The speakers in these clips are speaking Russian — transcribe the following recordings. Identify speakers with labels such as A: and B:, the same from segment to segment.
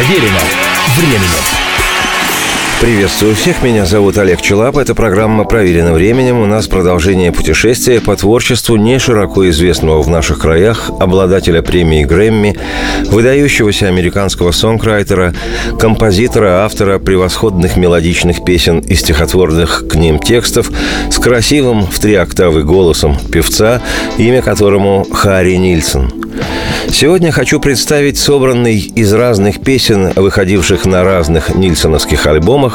A: Проверено временем.
B: Приветствую всех, меня зовут Олег Челап. Это программа «Проверено временем». У нас продолжение путешествия по творчеству не широко известного в наших краях обладателя премии Грэмми, выдающегося американского сонграйтера, композитора, автора превосходных мелодичных песен и стихотворных к ним текстов с красивым в три октавы голосом певца, имя которому Харри Нильсон – Сегодня хочу представить собранный из разных песен, выходивших на разных нильсоновских альбомах,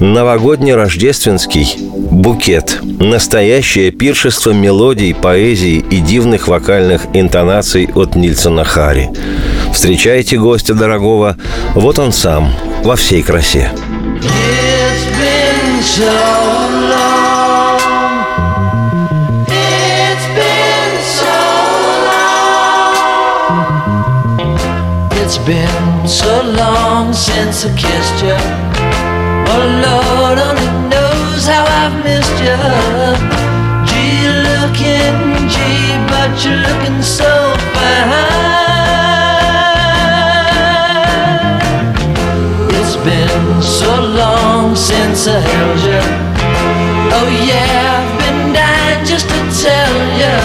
B: новогодний-рождественский букет. Настоящее пиршество мелодий, поэзии и дивных вокальных интонаций от Нильсона Хари. Встречайте гостя дорогого, вот он сам, во всей красе. It's been so been so long since I kissed you. Oh Lord only knows how I've missed you. Gee, looking, gee, but you're looking so fine. It's been so long since I held you. Oh yeah, I've been dying just to tell you.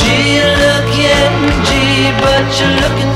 B: Gee, looking, gee, but you're looking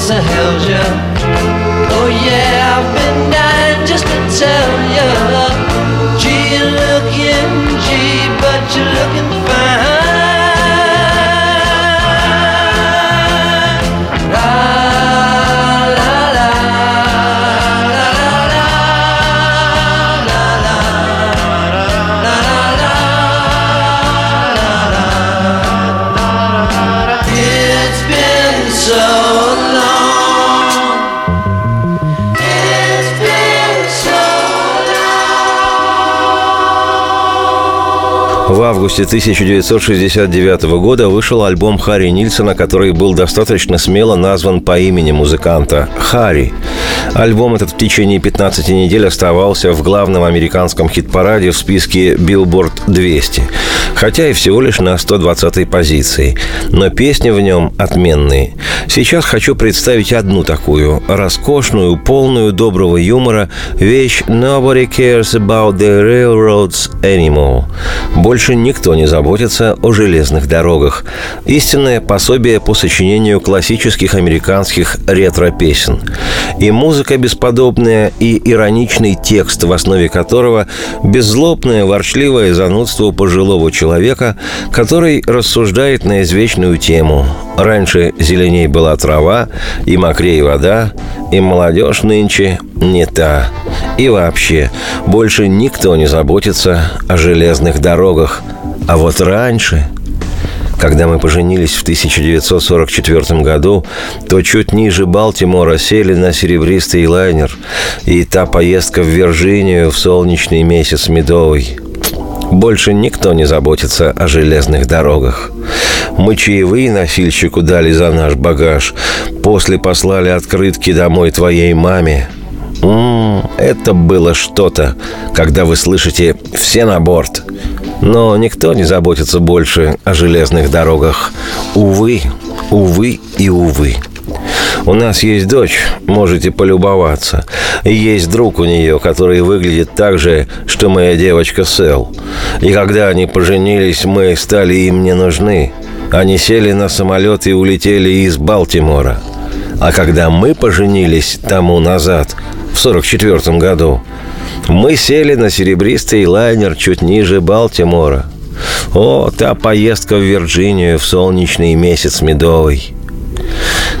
B: so В августе 1969 года вышел альбом Харри Нильсона, который был достаточно смело назван по имени музыканта – Харри. Альбом этот в течение 15 недель оставался в главном американском хит-параде в списке Billboard 200, хотя и всего лишь на 120-й позиции. Но песни в нем отменные. Сейчас хочу представить одну такую, роскошную, полную доброго юмора вещь «Nobody cares about the railroads anymore». Больше никто не заботится о железных дорогах. Истинное пособие по сочинению классических американских ретро-песен. И музыка бесподобная, и ироничный текст, в основе которого беззлобное, ворчливое занудство пожилого человека, который рассуждает на извечную тему. Раньше зеленей была трава, и мокрее вода, и молодежь нынче не та. И вообще, больше никто не заботится о железных дорогах. А вот раньше, когда мы поженились в 1944 году, то чуть ниже Балтимора сели на серебристый лайнер, и та поездка в Вирджинию в солнечный месяц медовый. Больше никто не заботится о железных дорогах. Мы чаевые носильщику дали за наш багаж. После послали открытки домой твоей маме. М-м, это было что-то, когда вы слышите «все на борт». Но никто не заботится больше о железных дорогах. Увы, увы и увы. У нас есть дочь, можете полюбоваться. И есть друг у нее, который выглядит так же, что моя девочка Сэл. И когда они поженились, мы стали им не нужны. Они сели на самолет и улетели из Балтимора. А когда мы поженились тому назад, в 44 году, мы сели на серебристый лайнер чуть ниже Балтимора. О, та поездка в Вирджинию в солнечный месяц медовый.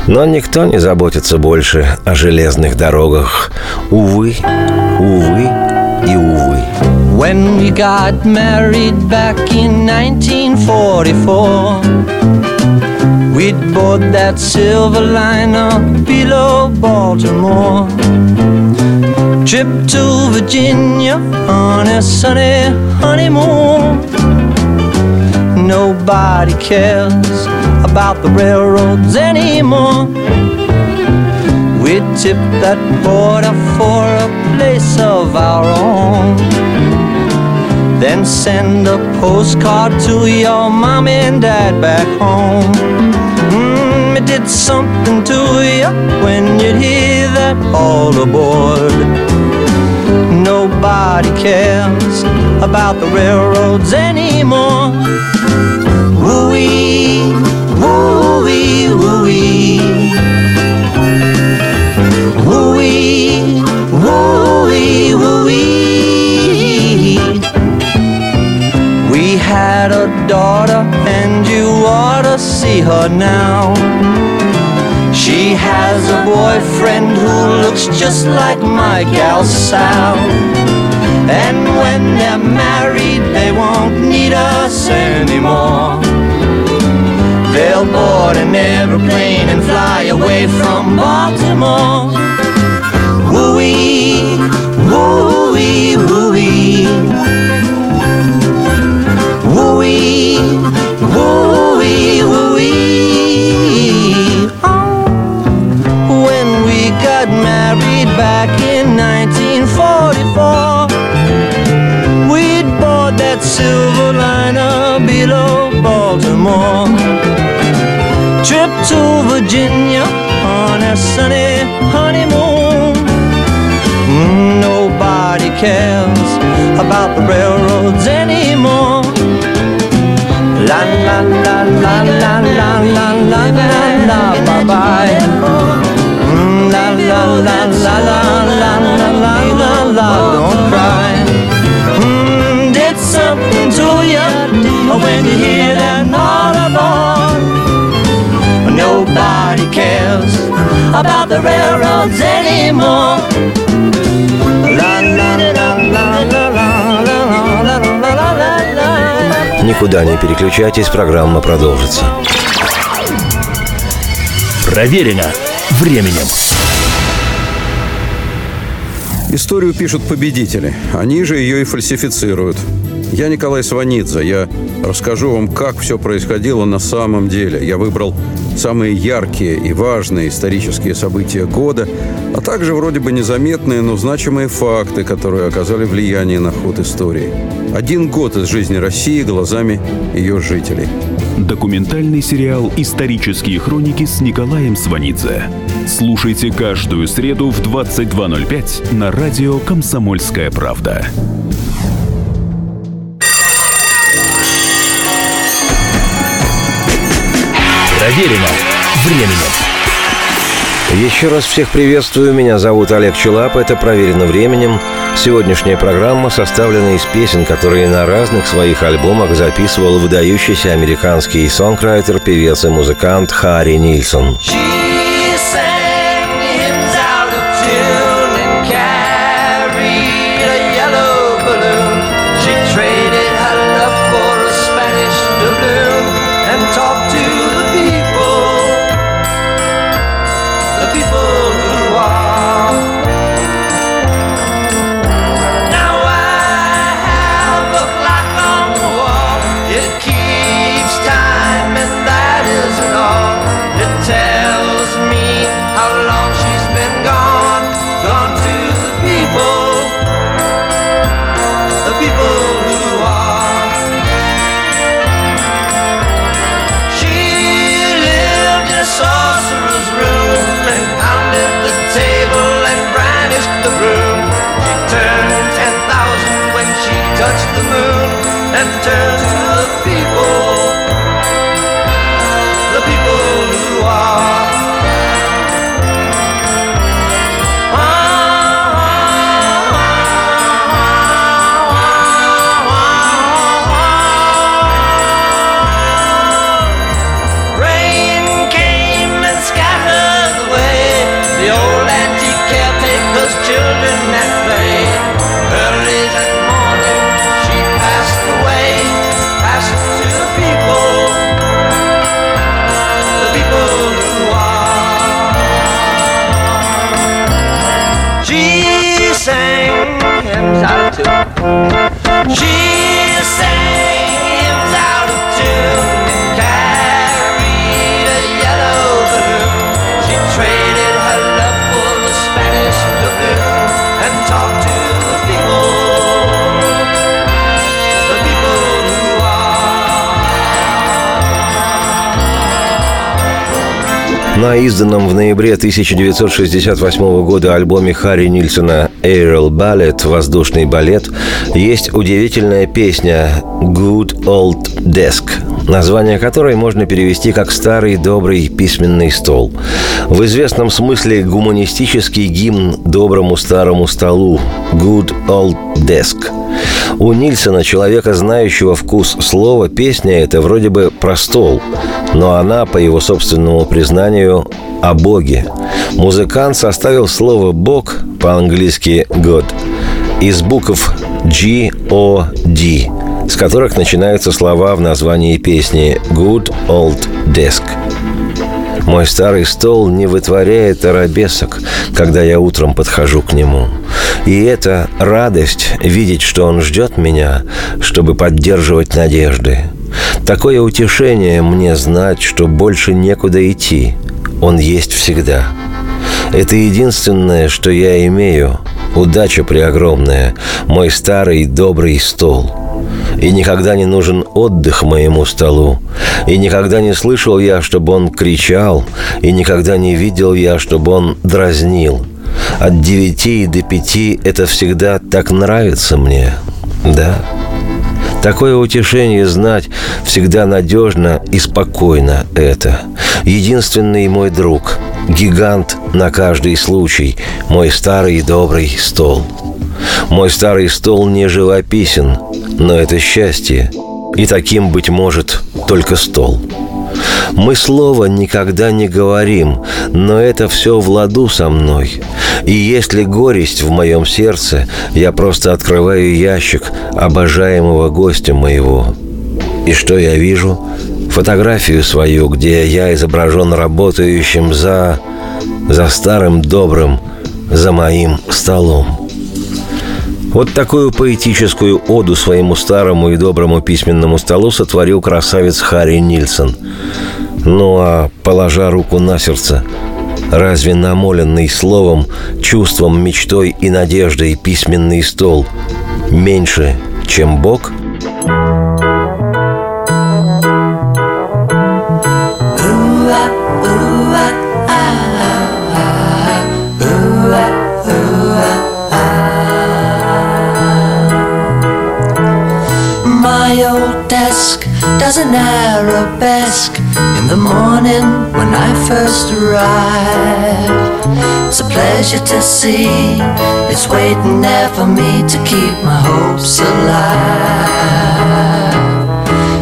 B: Но никто не заботится больше о железных дорогах. Увы, увы и увы.
C: When we got married back in 1944 We'd board that silver liner below Baltimore Trip to Virginia on a sunny honeymoon Nobody cares about the railroads anymore We'd tip that border for a place of our own then send a postcard to your mom and dad back home. Mm, it did something to you when you'd hear that all aboard. Nobody cares about the railroads anymore. Woo-wee, woo-wee, woo-wee. Woo-wee, woo-wee, woo-wee. We had a daughter and you ought to see her now. She has a boyfriend who looks just like my gal Sal. And when they're married, they won't need us anymore. They'll board an aeroplane and fly away from Baltimore. Woo-wee, woo-wee. Woo-wee, woo-wee, woo-wee. To Virginia on a sunny honeymoon. Mm, Nobody cares about the railroads anymore. La la la la la la la la la la bye bye. Mm, La la la la la la la la la la don't cry. Mm, did something to you when you hear nobody cares about the railroads anymore.
B: Никуда не переключайтесь, программа продолжится.
A: Проверено временем.
D: Историю пишут победители. Они же ее и фальсифицируют. Я Николай Сванидзе. Я расскажу вам, как все происходило на самом деле. Я выбрал самые яркие и важные исторические события года, а также вроде бы незаметные, но значимые факты, которые оказали влияние на ход истории. Один год из жизни России глазами ее жителей.
E: Документальный сериал «Исторические хроники» с Николаем Сванидзе. Слушайте каждую среду в 22.05 на радио «Комсомольская правда».
A: Проверено временем.
B: Еще раз всех приветствую. Меня зовут Олег Челап. Это «Проверено временем». Сегодняшняя программа составлена из песен, которые на разных своих альбомах записывал выдающийся американский сонграйтер, певец и музыкант Харри Нильсон.
C: She and turn Shout out of two.
B: На изданном в ноябре 1968 года альбоме Харри Нильсона «Aerial Ballet» «Воздушный балет» есть удивительная песня «Good Old Desk», название которой можно перевести как «старый добрый письменный стол». В известном смысле гуманистический гимн доброму старому столу «Good Old Desk». У Нильсона, человека, знающего вкус слова, песня это вроде бы про стол, но она, по его собственному признанию, о Боге. Музыкант составил слово «Бог» по-английски «God» из букв G-O-D, с которых начинаются слова в названии песни «Good Old Desk». Мой старый стол не вытворяет арабесок, когда я утром подхожу к нему. И это радость видеть, что он ждет меня, чтобы поддерживать надежды. Такое утешение мне знать, что больше некуда идти. Он есть всегда. Это единственное, что я имею. Удача преогромная. Мой старый добрый стол. И никогда не нужен отдых моему столу. И никогда не слышал я, чтобы он кричал. И никогда не видел я, чтобы он дразнил. От девяти до пяти это всегда так нравится мне. Да. Такое утешение знать всегда надежно и спокойно это. Единственный мой друг, гигант на каждый случай, мой старый добрый стол. Мой старый стол не живописен, но это счастье, и таким, быть может, только стол. Мы слова никогда не говорим, но это все в ладу со мной. И если горесть в моем сердце, я просто открываю ящик обожаемого гостя моего. И что я вижу? Фотографию свою, где я изображен работающим за... за старым добрым, за моим столом. Вот такую поэтическую оду своему старому и доброму письменному столу сотворил красавец Харри Нильсон. Ну а, положа руку на сердце, разве намоленный словом, чувством, мечтой и надеждой письменный стол меньше, чем Бог –
C: as an arabesque in the morning when I first arrive. It's a pleasure to see it's waiting there for me to keep my hopes alive.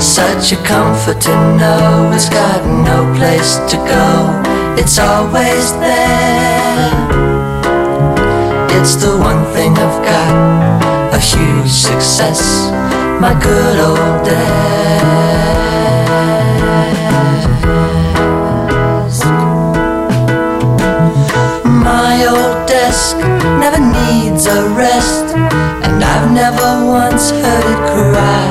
C: Such a comfort to know it's got no place to go, it's always there. It's the one thing I've got, a huge success my good old desk. Desk never needs a rest, and I've never once heard it cry.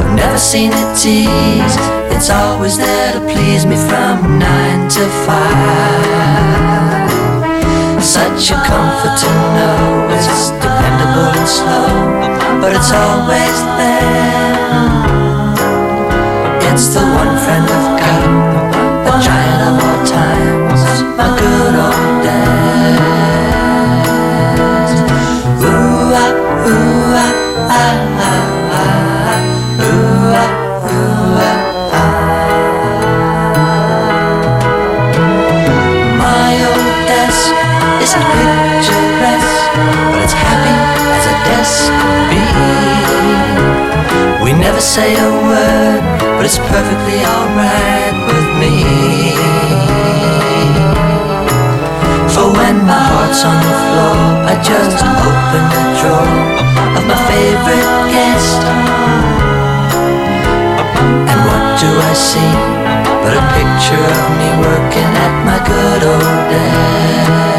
C: I've never seen it tease, it's always there to please me from nine to five. Such a comfort to know it's dependable and slow but it's always there. It's the one friend a desk never say a word, but it's perfectly alright with me. For when my heart's on the floor, I just open the drawer of my favorite guest. And what do I see but a picture of me working at my good old desk?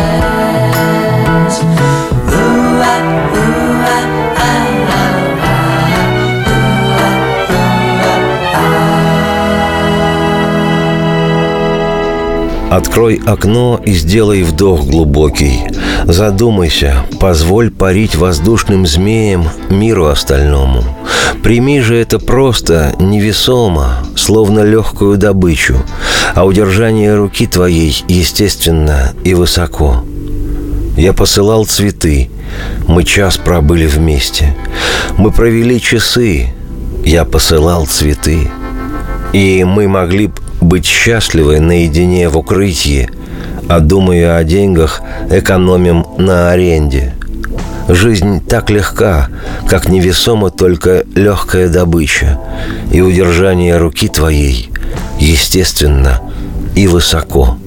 B: Открой окно и сделай вдох глубокий. Задумайся, позволь парить воздушным змеем миру остальному. Прими же это просто, невесомо, словно легкую добычу, а удержание руки твоей естественно и высоко. Я посылал цветы, мы час пробыли вместе. Мы провели часы, я посылал цветы. И мы могли б быть счастливы наедине в укрытии, а думая о деньгах, экономим на аренде. Жизнь так легка, как невесома только легкая добыча, и удержание руки твоей, естественно, и высоко.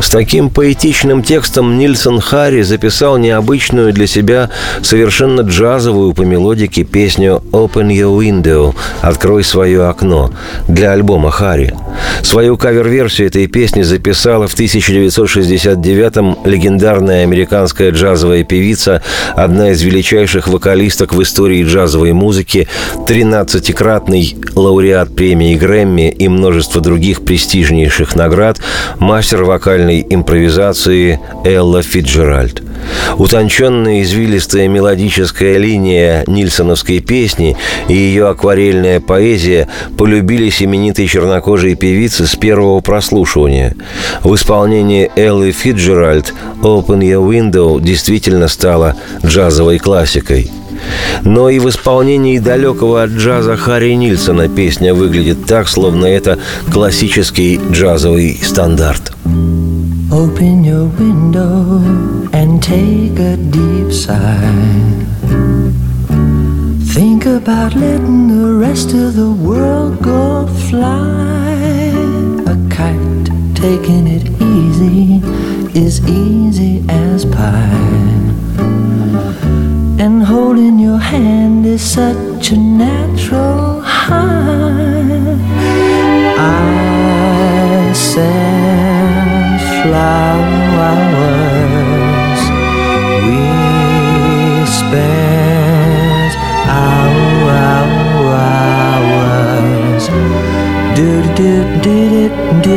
B: С таким поэтичным текстом Нильсон Харри записал необычную для себя совершенно джазовую по мелодике песню «Open Your Window» «Открой свое окно» для альбома Харри. Свою кавер-версию этой песни записала в 1969-м легендарная американская джазовая певица, одна из величайших вокалисток в истории джазовой музыки, 13-кратный лауреат премии Грэмми и множество других престижнейших наград, мастер вокальной импровизации Элла Фиджеральд. Утонченная извилистая мелодическая линия нильсоновской песни и ее акварельная поэзия полюбились именитой чернокожей певице с первого прослушивания. В исполнении Эллы Фиджеральд «Open Your Window» действительно стала джазовой классикой – но и в исполнении далекого от джаза Харри Нильсона песня выглядит так, словно это классический джазовый стандарт. Open your window and take a deep sigh. Think about letting the rest of the world go fly. A kite taking it easy is easy as pie. And holding your hand is such a natural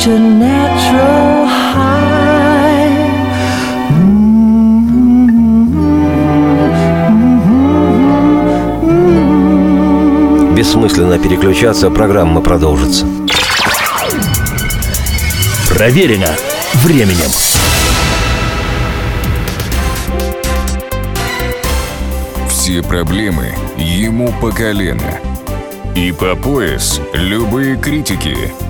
B: such a natural high. Бессмысленно переключаться, программа продолжится.
A: Проверено временем.
F: Все проблемы ему по колено. И по пояс любые критики.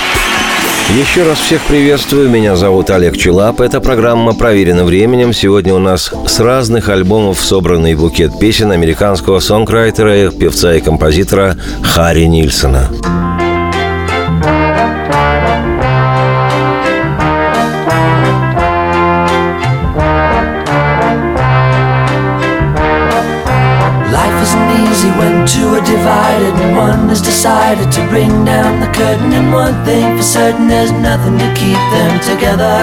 B: Еще раз всех приветствую. Меня зовут Олег Челап. Эта программа проверена временем. Сегодня у нас с разных альбомов собранный букет песен американского сонграйтера, певца и композитора Харри Нильсона.
C: One has decided to bring down the curtain. And one thing for certain there's nothing to keep them together.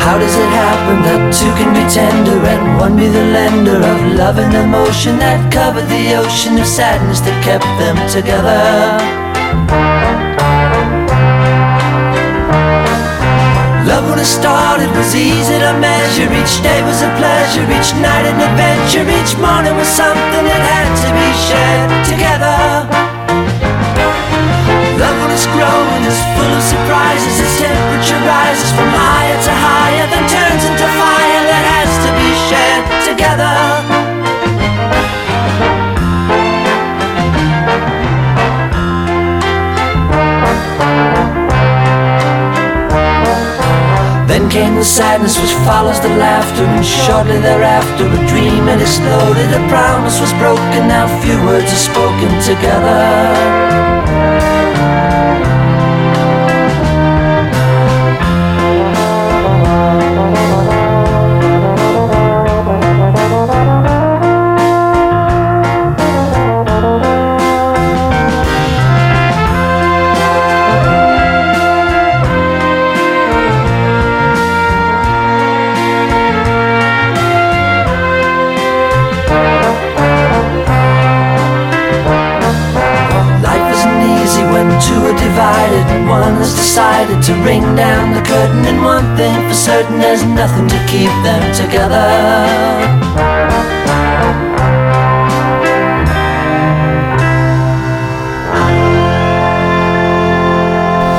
C: How does it happen that two can be tender and one be the lender of love and emotion that covered the ocean of sadness that kept them together started was easy to measure. Each day was a pleasure, each night an adventure Each morning was something that had to be shared together. Love it's growing is full of surprises Its temperature rises from higher to higher Then turns into fire that has to be shared together came the sadness which follows the laughter And shortly thereafter a dream had exploded A promise was broken, now few words are spoken together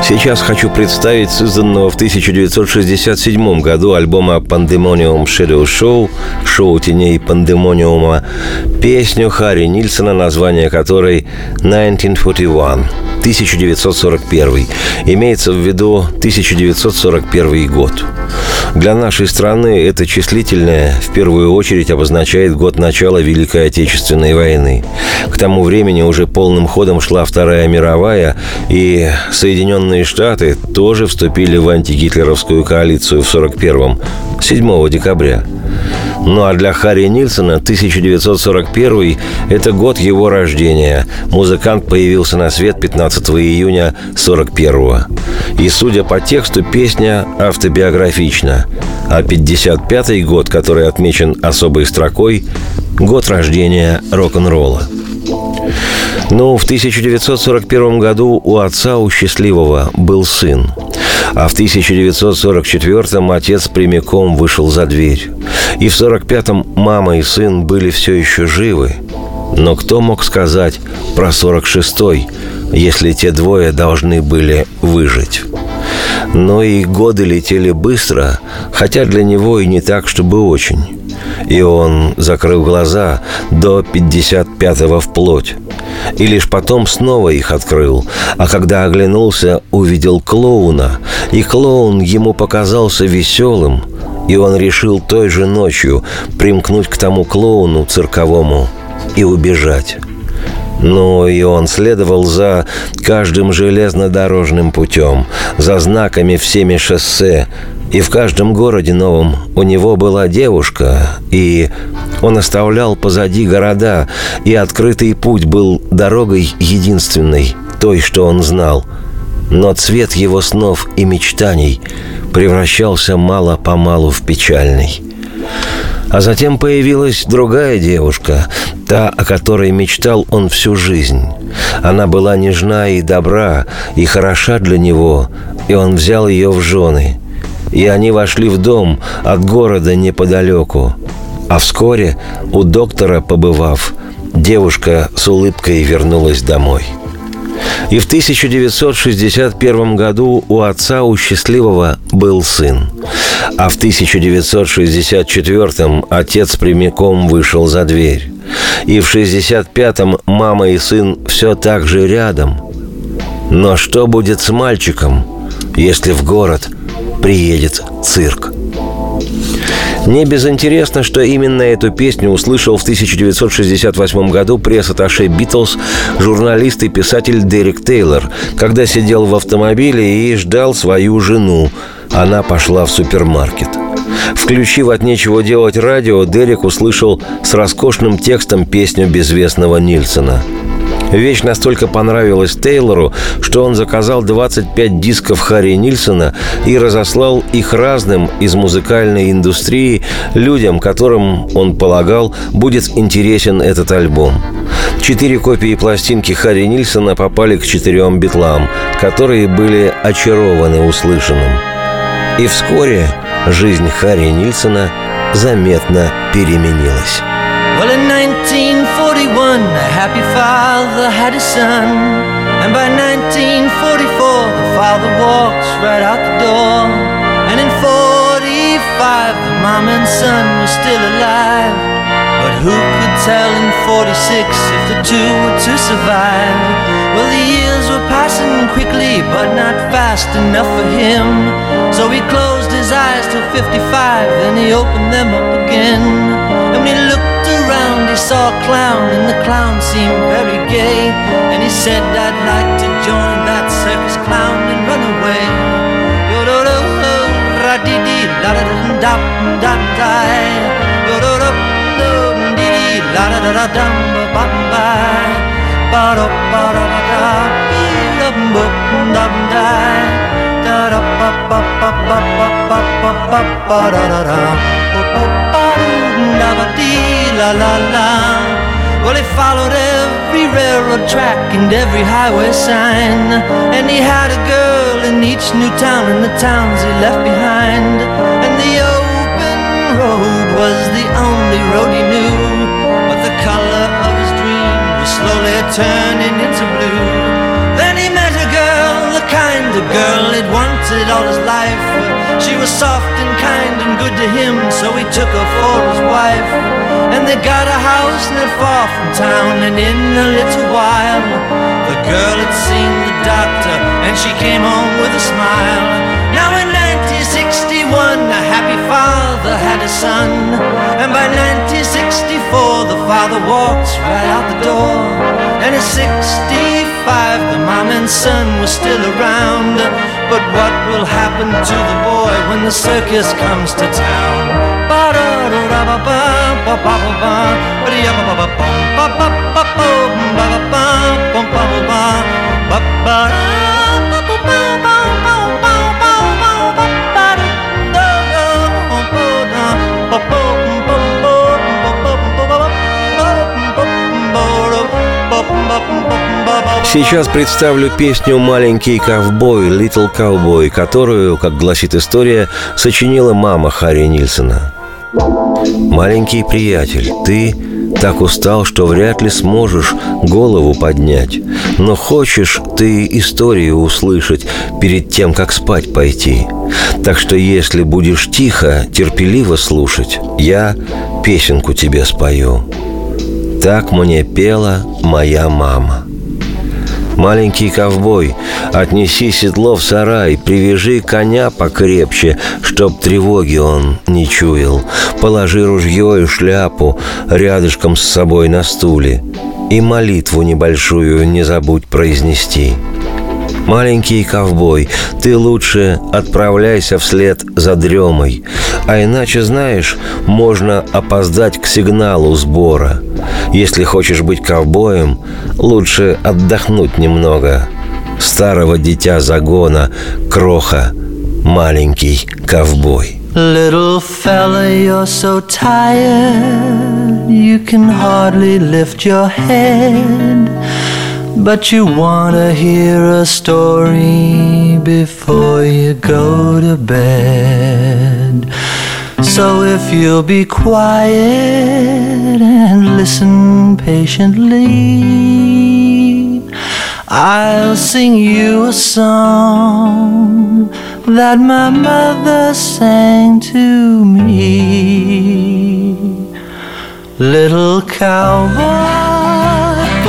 B: Сейчас хочу представить созданного в 1967 году альбома Pandemonium Shadow Show, шоу теней Пандемониума, песню Харри Нильсона, название которой 1941. 1941. Имеется в виду 1941 год. Для нашей страны это числительное в первую очередь обозначает год начала Великой Отечественной войны. К тому времени уже полным ходом шла Вторая мировая, и Соединенные Штаты тоже вступили в антигитлеровскую коалицию в 41-м, 7 декабря. Ну а для Харри Нильсона 1941 – это год его рождения. Музыкант появился на свет 15 июня 41 И, судя по тексту, песня автобиографична. А 55 год, который отмечен особой строкой – год рождения рок-н-ролла. Ну, в 1941 году у отца, у счастливого, был сын. А в 1944-м отец прямиком вышел за дверь. И в 45-м мама и сын были все еще живы. Но кто мог сказать про 46-й, если те двое должны были выжить? Но и годы летели быстро, хотя для него и не так, чтобы очень. И он закрыл глаза до 55-го вплоть. И лишь потом снова их открыл. А когда оглянулся, увидел клоуна. И клоун ему показался веселым. И он решил той же ночью примкнуть к тому клоуну цирковому и убежать. Ну и он следовал за каждым железнодорожным путем, за знаками всеми шоссе, и в каждом городе новом у него была девушка, и он оставлял позади города, и открытый путь был дорогой единственной, той, что он знал. Но цвет его снов и мечтаний превращался мало-помалу в печальный. А затем появилась другая девушка, та, о которой мечтал он всю жизнь. Она была нежна и добра, и хороша для него, и он взял ее в жены. И они вошли в дом от города неподалеку. А вскоре, у доктора побывав, девушка с улыбкой вернулась домой. И в 1961 году у отца у счастливого был сын. А в 1964-м отец прямиком вышел за дверь. И в 65-м мама и сын все так же рядом. Но что будет с мальчиком, если в город приедет цирк? Не безинтересно, что именно эту песню услышал в 1968 году пресс-атташе «Битлз» журналист и писатель Дерек Тейлор, когда сидел в автомобиле и ждал свою жену. Она пошла в супермаркет. Включив от нечего делать радио, Дерек услышал с роскошным текстом песню безвестного Нильсона – Вещь настолько понравилась Тейлору, что он заказал 25 дисков Харри Нильсона и разослал их разным из музыкальной индустрии людям, которым, он полагал, будет интересен этот альбом. Четыре копии пластинки Харри Нильсона попали к четырем битлам, которые были очарованы услышанным. И вскоре жизнь Харри Нильсона заметно переменилась.
C: Well, in 1941, a happy father had a son. And by 1944, the father walks right out the door. And in 45, the mom and son were still alive. But who could tell in 46 if the two were to survive? Well, the years quickly, but not fast enough for him. So he closed his eyes till 55, then he opened them up again. And when he looked around, he saw a clown, and the clown seemed very gay. And he said, I'd like to join that circus clown and run away. Da da da da da da da da da da Well, he followed every railroad track and every highway sign. And he had a girl in each new town and the towns he left behind. And the open road was the only road he knew. But the color of his dream was slowly turning into blue. Of girl he'd wanted all his life. She was soft and kind and good to him, so he took her for his wife. And they got a house not far from town, and in a little while, the girl had seen the doctor, and she came home with a smile. Now in 1961, a happy father had a son, and by 1964, the father walks right out the door. And at 65, the mom and son were still around. But what will happen to the boy when the circus comes to town?
B: Сейчас представлю песню «Маленький ковбой» «Little Cowboy», которую, как гласит история, сочинила мама Харри Нильсона. «Маленький приятель, ты так устал, что вряд ли сможешь голову поднять. Но хочешь ты историю услышать перед тем, как спать пойти. Так что если будешь тихо, терпеливо слушать, я песенку тебе спою. Так мне пела моя мама. Маленький ковбой, отнеси седло в сарай, привяжи коня покрепче, чтоб тревоги он не чуял. Положи ружье и шляпу рядышком с собой на стуле. И молитву небольшую не забудь произнести. Маленький ковбой, ты лучше отправляйся вслед за дремой, а иначе, знаешь, можно опоздать к сигналу сбора. Если хочешь быть ковбоем, лучше отдохнуть немного. Старого дитя загона, кроха, маленький ковбой.
C: Little fella, you're so tired, you can hardly lift your head. But you wanna hear a story before you go to bed. So if you'll be quiet and listen patiently, I'll sing you a song that my mother sang to me. Little cowboy,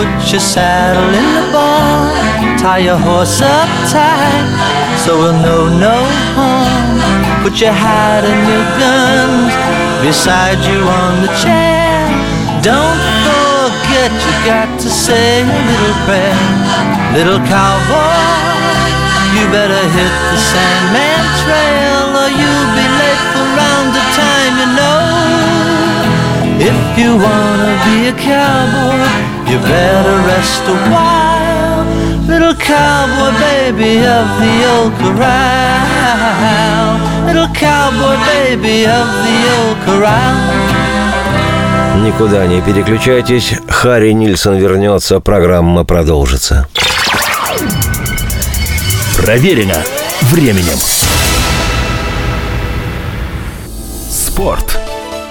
C: put your saddle in the barn, tie your horse up tight so we'll know no harm. Put your hat and your guns beside you on the chair. Don't forget you got to say a little prayer. Little cowboy, you better hit the Sandman Trail If you wanna be a cowboy, you better rest a while. Little cowboy baby of the old corral. Little cowboy baby of the old corral.
B: Никуда не переключайтесь. Харри Нильсон вернется, программа продолжится.
A: Проверено временем.
E: Спорт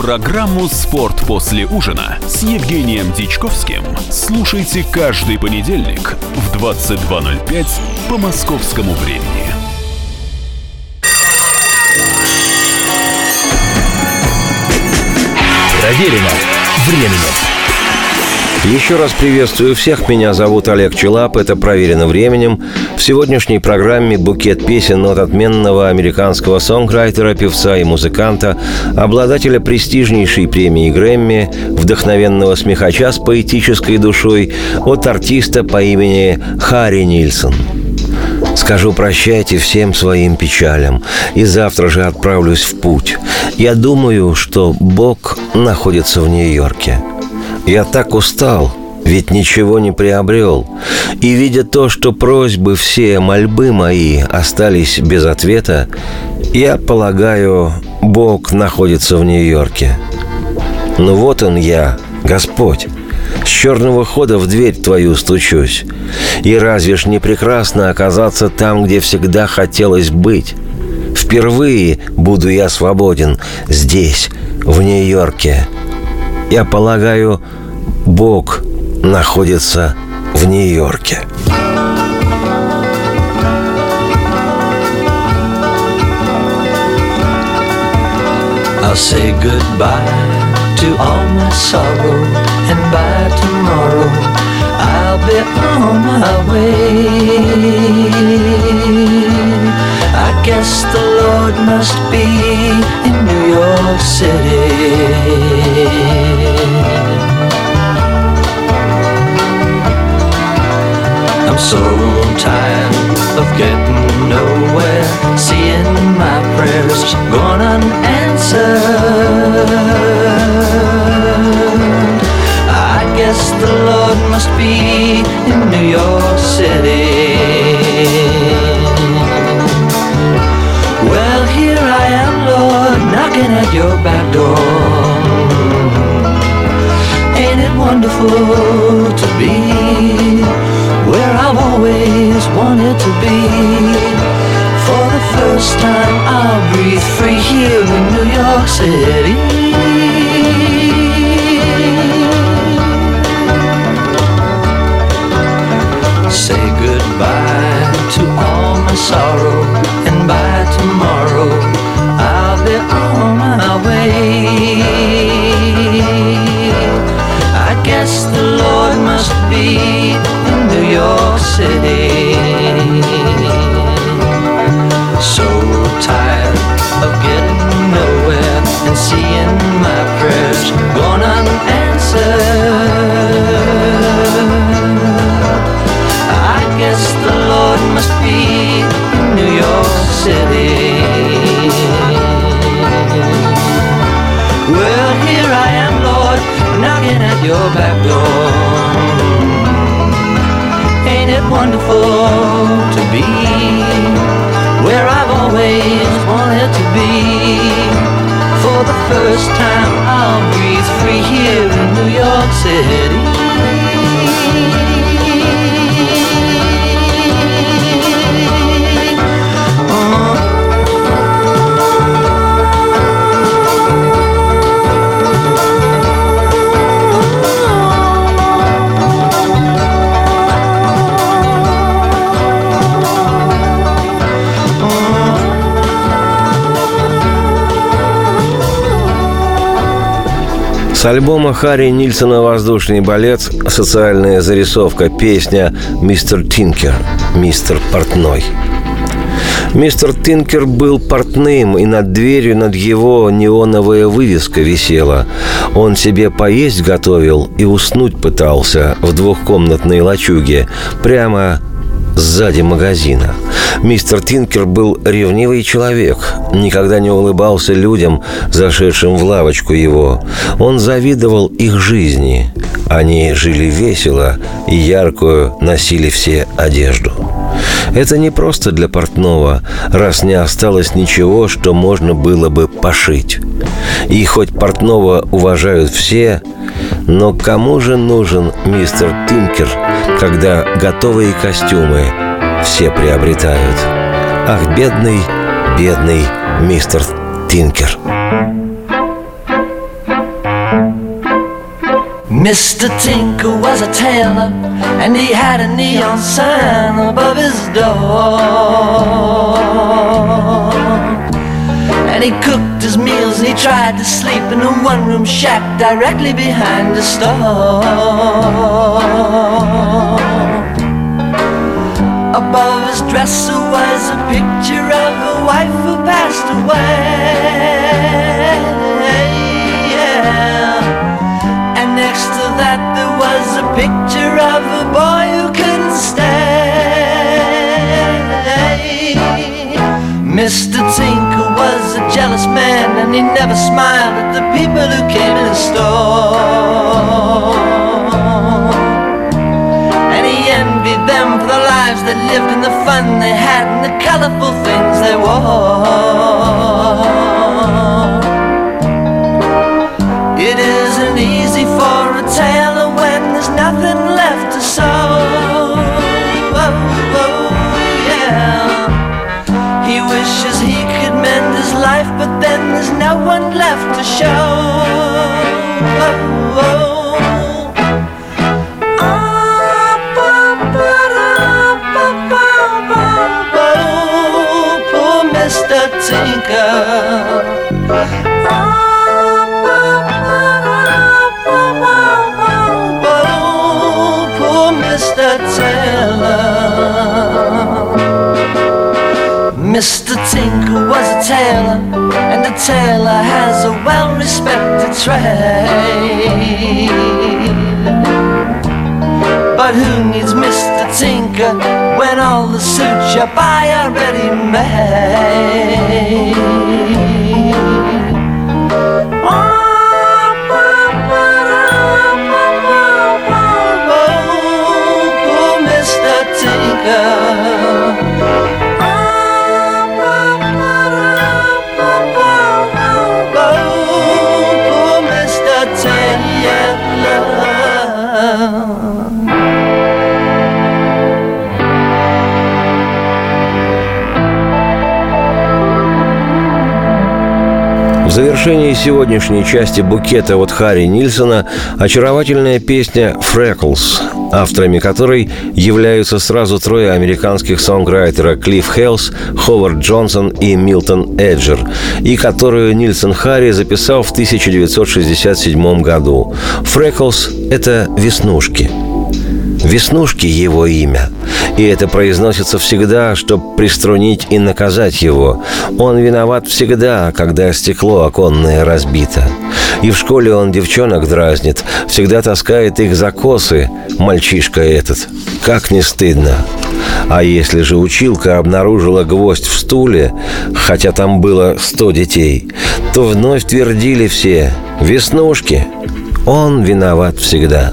E: Программу «Спорт после ужина» с Евгением Дичковским слушайте каждый понедельник в 22.05 по московскому времени.
A: Проверено временем.
B: Еще раз приветствую всех. Меня зовут Олег Челап. Это «Проверено временем». В сегодняшней программе букет песен от отменного американского сонграйтера, певца и музыканта, обладателя престижнейшей премии Грэмми, вдохновенного смехача с поэтической душой, от артиста по имени Харри Нильсон. Скажу прощайте всем своим печалям, и завтра же отправлюсь в путь. Я думаю, что Бог находится в Нью-Йорке. Я так устал, ведь ничего не приобрел. И видя то, что просьбы все, мольбы мои остались без ответа, я полагаю, Бог находится в Нью-Йорке. Ну вот он я, Господь. С черного хода в дверь твою стучусь. И разве ж не прекрасно оказаться там, где всегда хотелось быть? Впервые буду я свободен здесь, в Нью-Йорке. Я полагаю, Бог находится в Нью-Йорке.
C: I'll say goodbye to all my sorrow, and by tomorrow I'll be on my way. I guess the Lord must be in New York City. So tired of getting nowhere, seeing my prayers gone unanswered. I guess the Lord must be in New York City. Well, here I am, Lord, knocking at your back door. Ain't it wonderful to be always wanted to be? For the first time, I'll breathe free here in New York City. Your back door. Ain't it wonderful to be where I've always wanted to be? For the first time, I'll breathe free here in New York City.
B: С альбома Харри Нильсона «Воздушный балет» социальная зарисовка, песня «Мистер Тинкер», «Мистер Портной». Мистер Тинкер был портным, и над дверью над его неоновая вывеска висела. Он себе поесть готовил и уснуть пытался в двухкомнатной лачуге, прямо сзади магазина. Мистер Тинкер был ревнивый человек, никогда не улыбался людям, зашедшим в лавочку его. Он завидовал их жизни. Они жили весело и яркую носили все одежду. Это не просто для портного, раз не осталось ничего, что можно было бы пошить. И хоть портного уважают все, но кому же нужен мистер Тинкер, когда готовые костюмы все приобретают? Ах, бедный, бедный мистер Тинкер.
C: Mr. Tinker was a tailor, and he had a neon sign above his door. And he cooked his meals and he tried to sleep in a one room shack directly behind the store. His dresser was a picture of a wife who passed away. And next to that there was a picture of a boy who couldn't stay. Mr. Tinker was a jealous man and he never smiled at the people who came in his store. Lives they lived and the fun they had and the colorful things they wore. It isn't easy for a tailor when there's nothing left to sew. Oh, oh, yeah. He wishes he could mend his life, but then there's no one left to show. Trade. But who needs Mr. Tinker when all the suits you buy are ready made? Oh, Mr. Tinker.
B: Завершении сегодняшней части букета от Харри Нильсона очаровательная песня «Freckles», авторами которой являются сразу трое американских сонграйтера Клифф Хелс, Ховард Джонсон и Милтон Эджер, и которую Нильсон Харри записал в 1967 году. «Freckles» — это «веснушки». Веснушки – его имя. И это произносится всегда, чтобы приструнить и наказать его. Он виноват всегда, когда стекло оконное разбито. И в школе он девчонок дразнит, всегда таскает их за косы, мальчишка этот. Как не стыдно. А если же училка обнаружила гвоздь в стуле, хотя там было сто детей, то вновь твердили все «Веснушки». Он виноват всегда.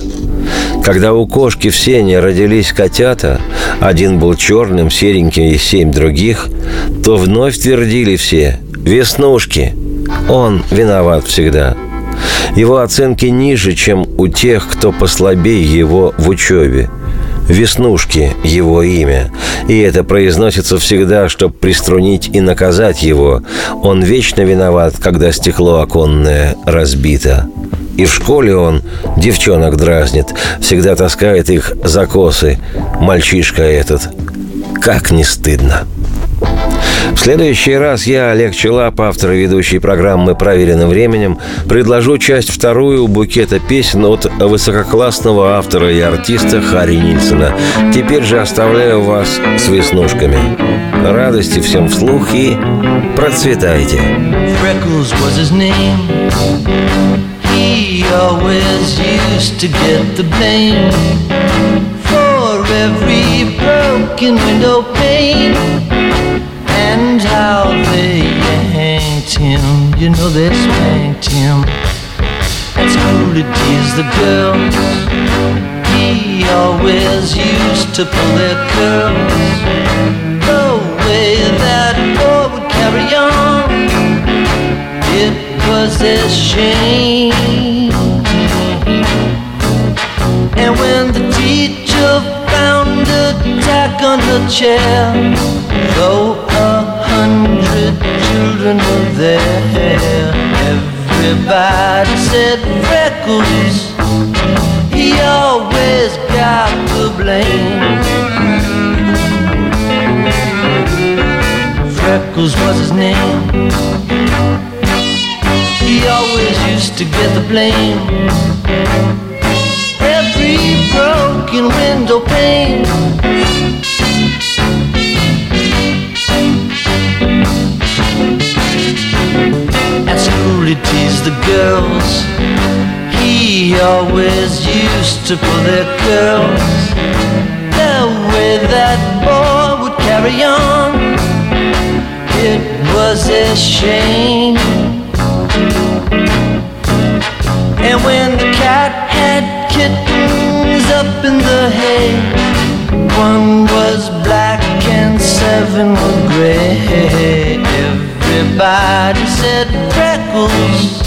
B: Когда у кошки в сене родились котята, один был черным, сереньким и семь других, то вновь твердили все «Веснушки». Он виноват всегда. Его оценки ниже, чем у тех, кто послабее его в учебе. Веснушки – его имя. И это произносится всегда, чтобы приструнить и наказать его. Он вечно виноват, когда стекло оконное разбито. И в школе он девчонок дразнит, всегда таскает их за косы. Мальчишка этот. Как не стыдно. В следующий раз я, Олег Челап, автор и ведущий программы «Проверенным временем», предложу часть вторую букета песен от высококлассного автора и артиста Харри Нильсона. Теперь же оставляю вас с веснушками. Радости всем вслух и процветайте.
C: Freckles was his name. Always used to get the blame for every broken window pane and how they yanked him. You know they spanked him. At school to the girls. He always used to pull their curls. The way that boy would carry on. It was a shame. And when the teacher found a tack on the chair, though a hundred children were there, everybody said Freckles. He always got the blame. Freckles was his name. He always used to get the blame. Broken window pane. At school he teased the girls. He always used to pull their curls. The way that boy would carry on. It was a shame. And when the cat had kittens up in the hay, one was black and seven were gray. Everybody said Freckles,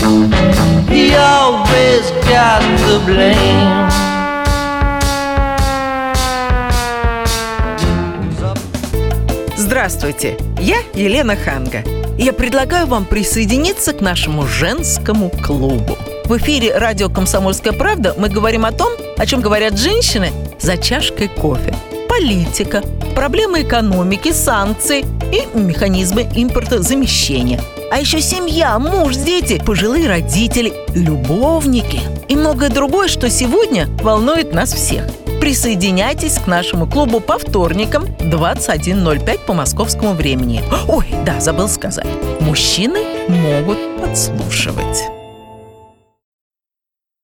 C: he always got the blame.
G: Здравствуйте, я Елена Ханга. Я предлагаю вам присоединиться к нашему женскому клубу. В эфире радио «Комсомольская правда» мы говорим о том, о чем говорят женщины за чашкой кофе. Политика, проблемы экономики, санкции и механизмы импортозамещения. А еще семья, муж, дети, пожилые родители, любовники и многое другое, что сегодня волнует нас всех. Присоединяйтесь к нашему клубу по вторникам 21.05 по московскому времени. Ой, да, забыл сказать. Мужчины могут подслушивать.